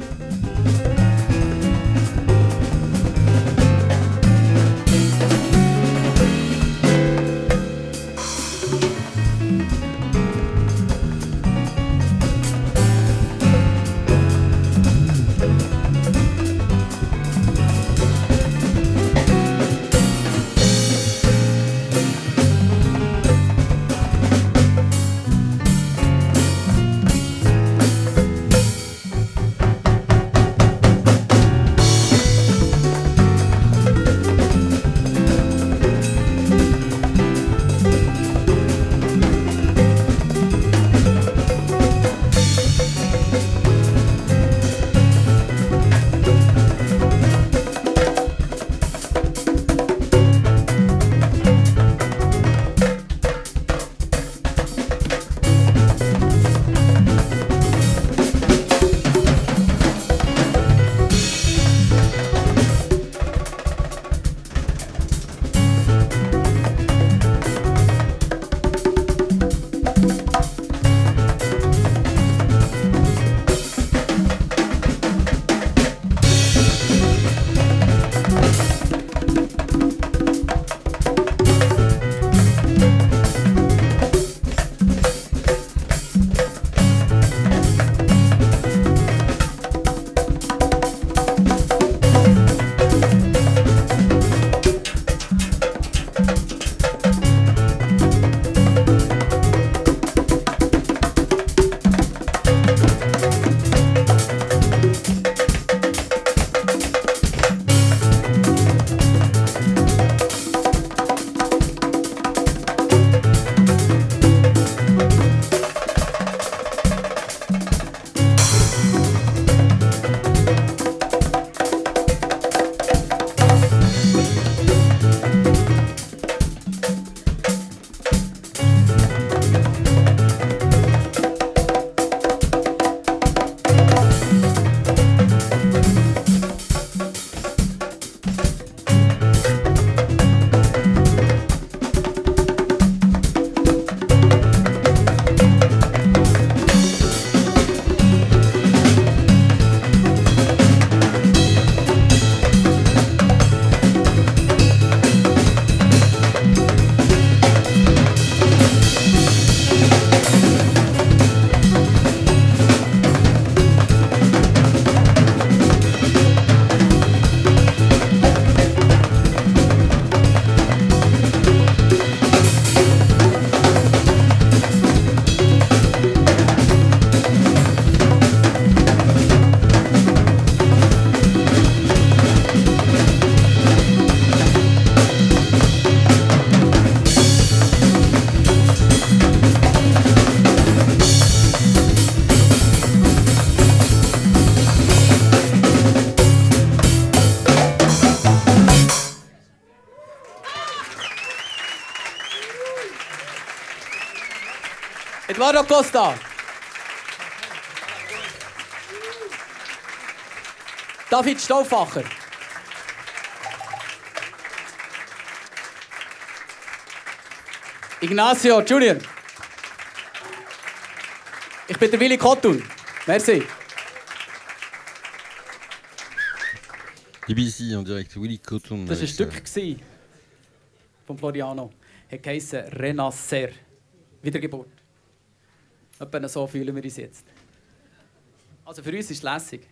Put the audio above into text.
Música Eduardo Costa. David Stauffacher. Ignacio Junior. Ich bin der Willi Kottun. Merci. BBC en direct, Willy Cotton. Das war ein Stück von Floriano. Er heisst Renasser. Wiedergeburt. Etwa so fühlen wir uns jetzt. Also für uns ist es lässig.